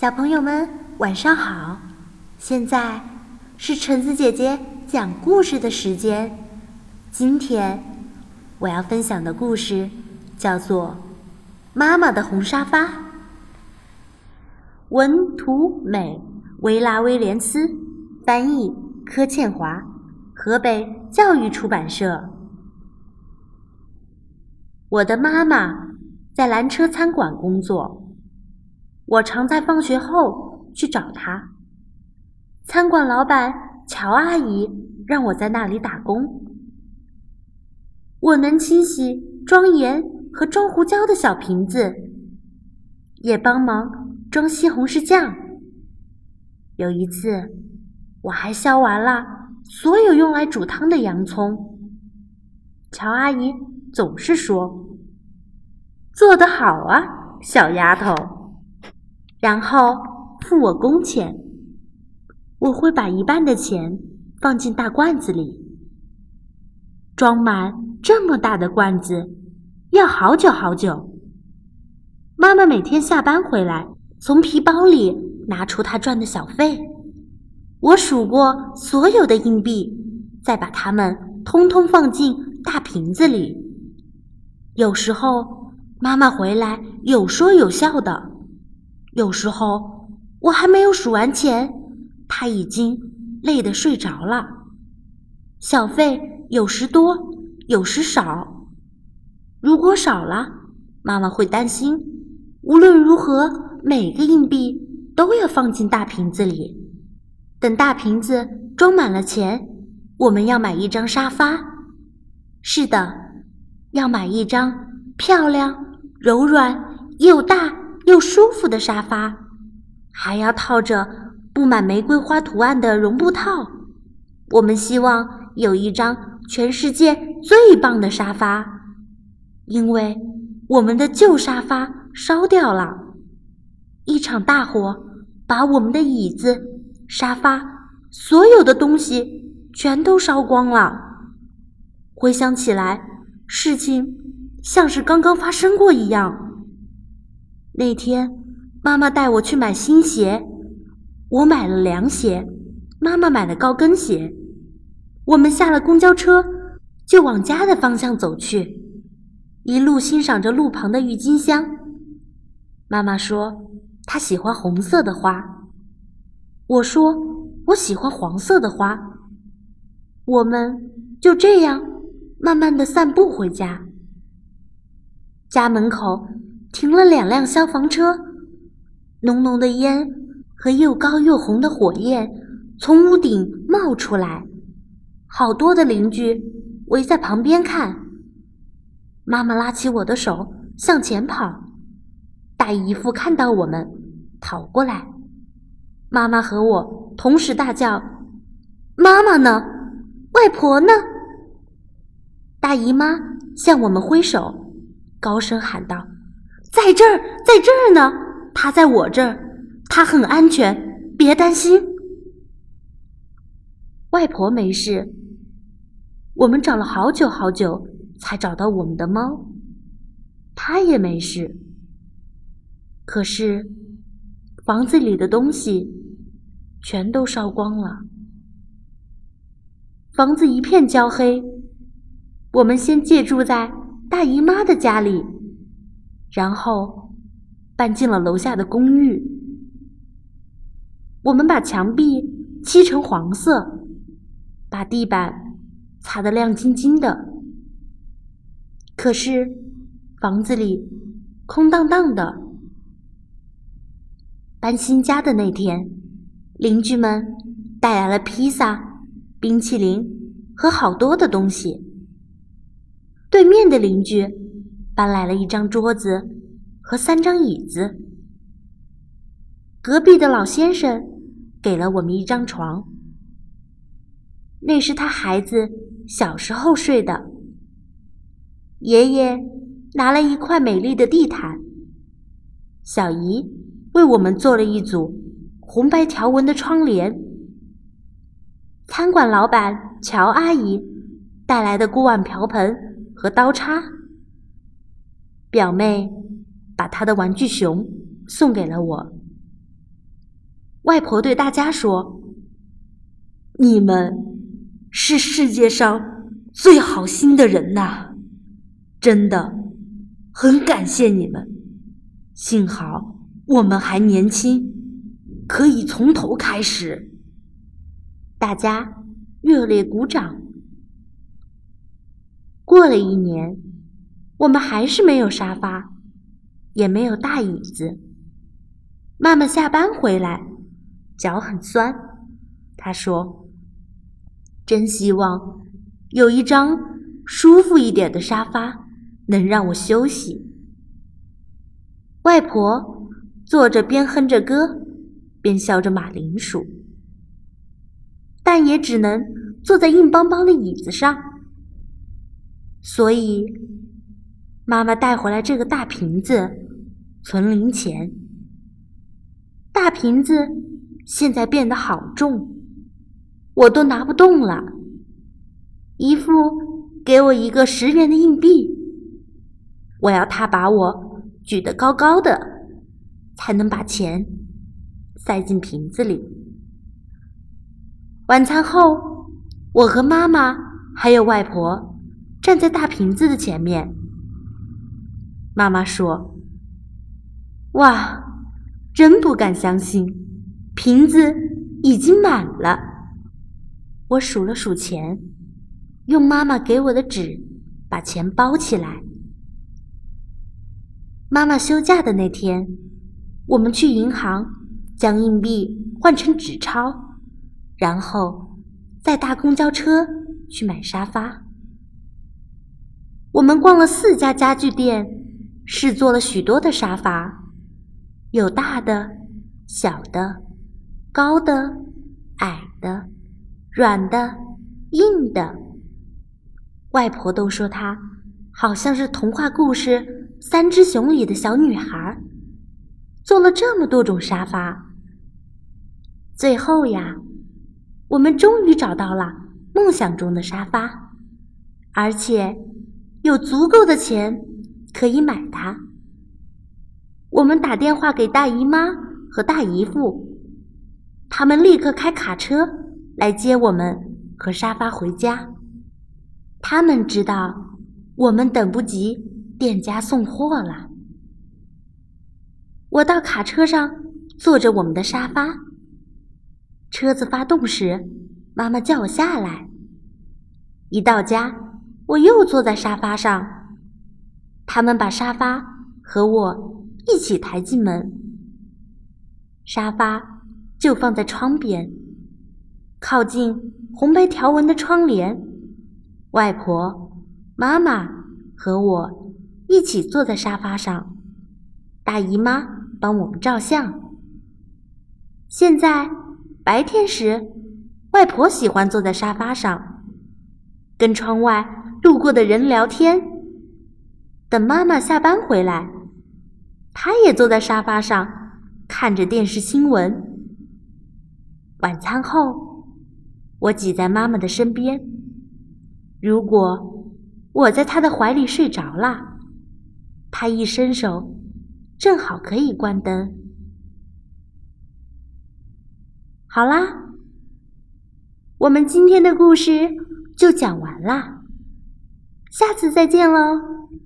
小朋友们晚上好，现在是橙子姐姐讲故事的时间。今天我要分享的故事叫做《妈妈的红沙发》。文图美维拉威廉斯，翻译柯倩华，河北教育出版社。我的妈妈在蓝车餐馆工作。我常在放学后去找他。餐馆老板乔阿姨让我在那里打工。我能清洗装盐和装胡椒的小瓶子，也帮忙装西红柿酱。有一次，我还削完了所有用来煮汤的洋葱。乔阿姨总是说：“做得好啊，小丫头。”然后付我工钱，我会把一半的钱放进大罐子里。装满这么大的罐子要好久好久。妈妈每天下班回来，从皮包里拿出她赚的小费。我数过所有的硬币，再把它们通通放进大瓶子里。有时候妈妈回来有说有笑的。有时候我还没有数完钱，他已经累得睡着了。小费有时多，有时少。如果少了，妈妈会担心。无论如何，每个硬币都要放进大瓶子里。等大瓶子装满了钱，我们要买一张沙发。是的，要买一张漂亮、柔软又大。又舒服的沙发，还要套着布满玫瑰花图案的绒布套。我们希望有一张全世界最棒的沙发，因为我们的旧沙发烧掉了。一场大火把我们的椅子、沙发，所有的东西全都烧光了。回想起来，事情像是刚刚发生过一样。那天，妈妈带我去买新鞋，我买了凉鞋，妈妈买了高跟鞋。我们下了公交车，就往家的方向走去，一路欣赏着路旁的郁金香。妈妈说她喜欢红色的花，我说我喜欢黄色的花。我们就这样慢慢的散步回家。家门口。停了两辆消防车，浓浓的烟和又高又红的火焰从屋顶冒出来，好多的邻居围在旁边看。妈妈拉起我的手向前跑，大姨夫看到我们跑过来，妈妈和我同时大叫：“妈妈呢？外婆呢？”大姨妈向我们挥手，高声喊道。在这儿，在这儿呢。他在我这儿，他很安全，别担心。外婆没事。我们找了好久好久，才找到我们的猫，它也没事。可是，房子里的东西全都烧光了，房子一片焦黑。我们先借住在大姨妈的家里。然后搬进了楼下的公寓。我们把墙壁漆成黄色，把地板擦得亮晶晶的。可是房子里空荡荡的。搬新家的那天，邻居们带来了披萨、冰淇淋和好多的东西。对面的邻居。搬来了一张桌子和三张椅子。隔壁的老先生给了我们一张床，那是他孩子小时候睡的。爷爷拿了一块美丽的地毯，小姨为我们做了一组红白条纹的窗帘。餐馆老板乔阿姨带来的锅碗瓢盆和刀叉。表妹把她的玩具熊送给了我。外婆对大家说：“你们是世界上最好心的人呐，真的很感谢你们。幸好我们还年轻，可以从头开始。”大家热烈鼓掌。过了一年，我们还是没有沙发，也没有大椅子。妈妈下班回来，脚很酸。她说：“真希望有一张舒服一点的沙发，能让我休息。”外婆坐着，边哼着歌，边削着马铃薯，但也只能坐在硬邦邦的椅子上。所以，妈妈带回来这个大瓶子，存零钱。大瓶子现在变得好重，我都拿不动了。姨父给我一个十元的硬币，我要他把我举得高高的，才能把钱塞进瓶子里。晚餐后，我和妈妈还有外婆站在大瓶子的前面。妈妈说：“哇！”真不敢相信，瓶子已经满了。我数了数钱，用妈妈给我的纸把钱包起来。妈妈休假的那天，我们去银行将硬币换成纸钞，然后再搭公交车去买沙发。我们逛了四家家具店，试坐了许多的沙发。有大的、小的、高的、矮的、软的、硬的。外婆都说她好像是童话故事《三只熊》里的小女孩，做了这么多种沙发。最后呀，我们终于找到了梦想中的沙发，而且有足够的钱可以买它。我们打电话给大姨妈和大姨夫，他们立刻开卡车来接我们和沙发回家。他们知道我们等不及店家送货了。我到卡车上坐着我们的沙发，车子发动时，妈妈叫我下来。一到家，我又坐在沙发上，他们把沙发和我。一起抬进门，沙发就放在窗边，靠近红白条纹的窗帘。外婆、妈妈和我一起坐在沙发上，大姨妈帮我们照相。现在白天时，外婆喜欢坐在沙发上，跟窗外路过的人聊天。等妈妈下班回来。他也坐在沙发上，看着电视新闻。晚餐后，我挤在妈妈的身边。如果我在她的怀里睡着了，她一伸手，正好可以关灯。好啦，我们今天的故事就讲完啦，下次再见喽。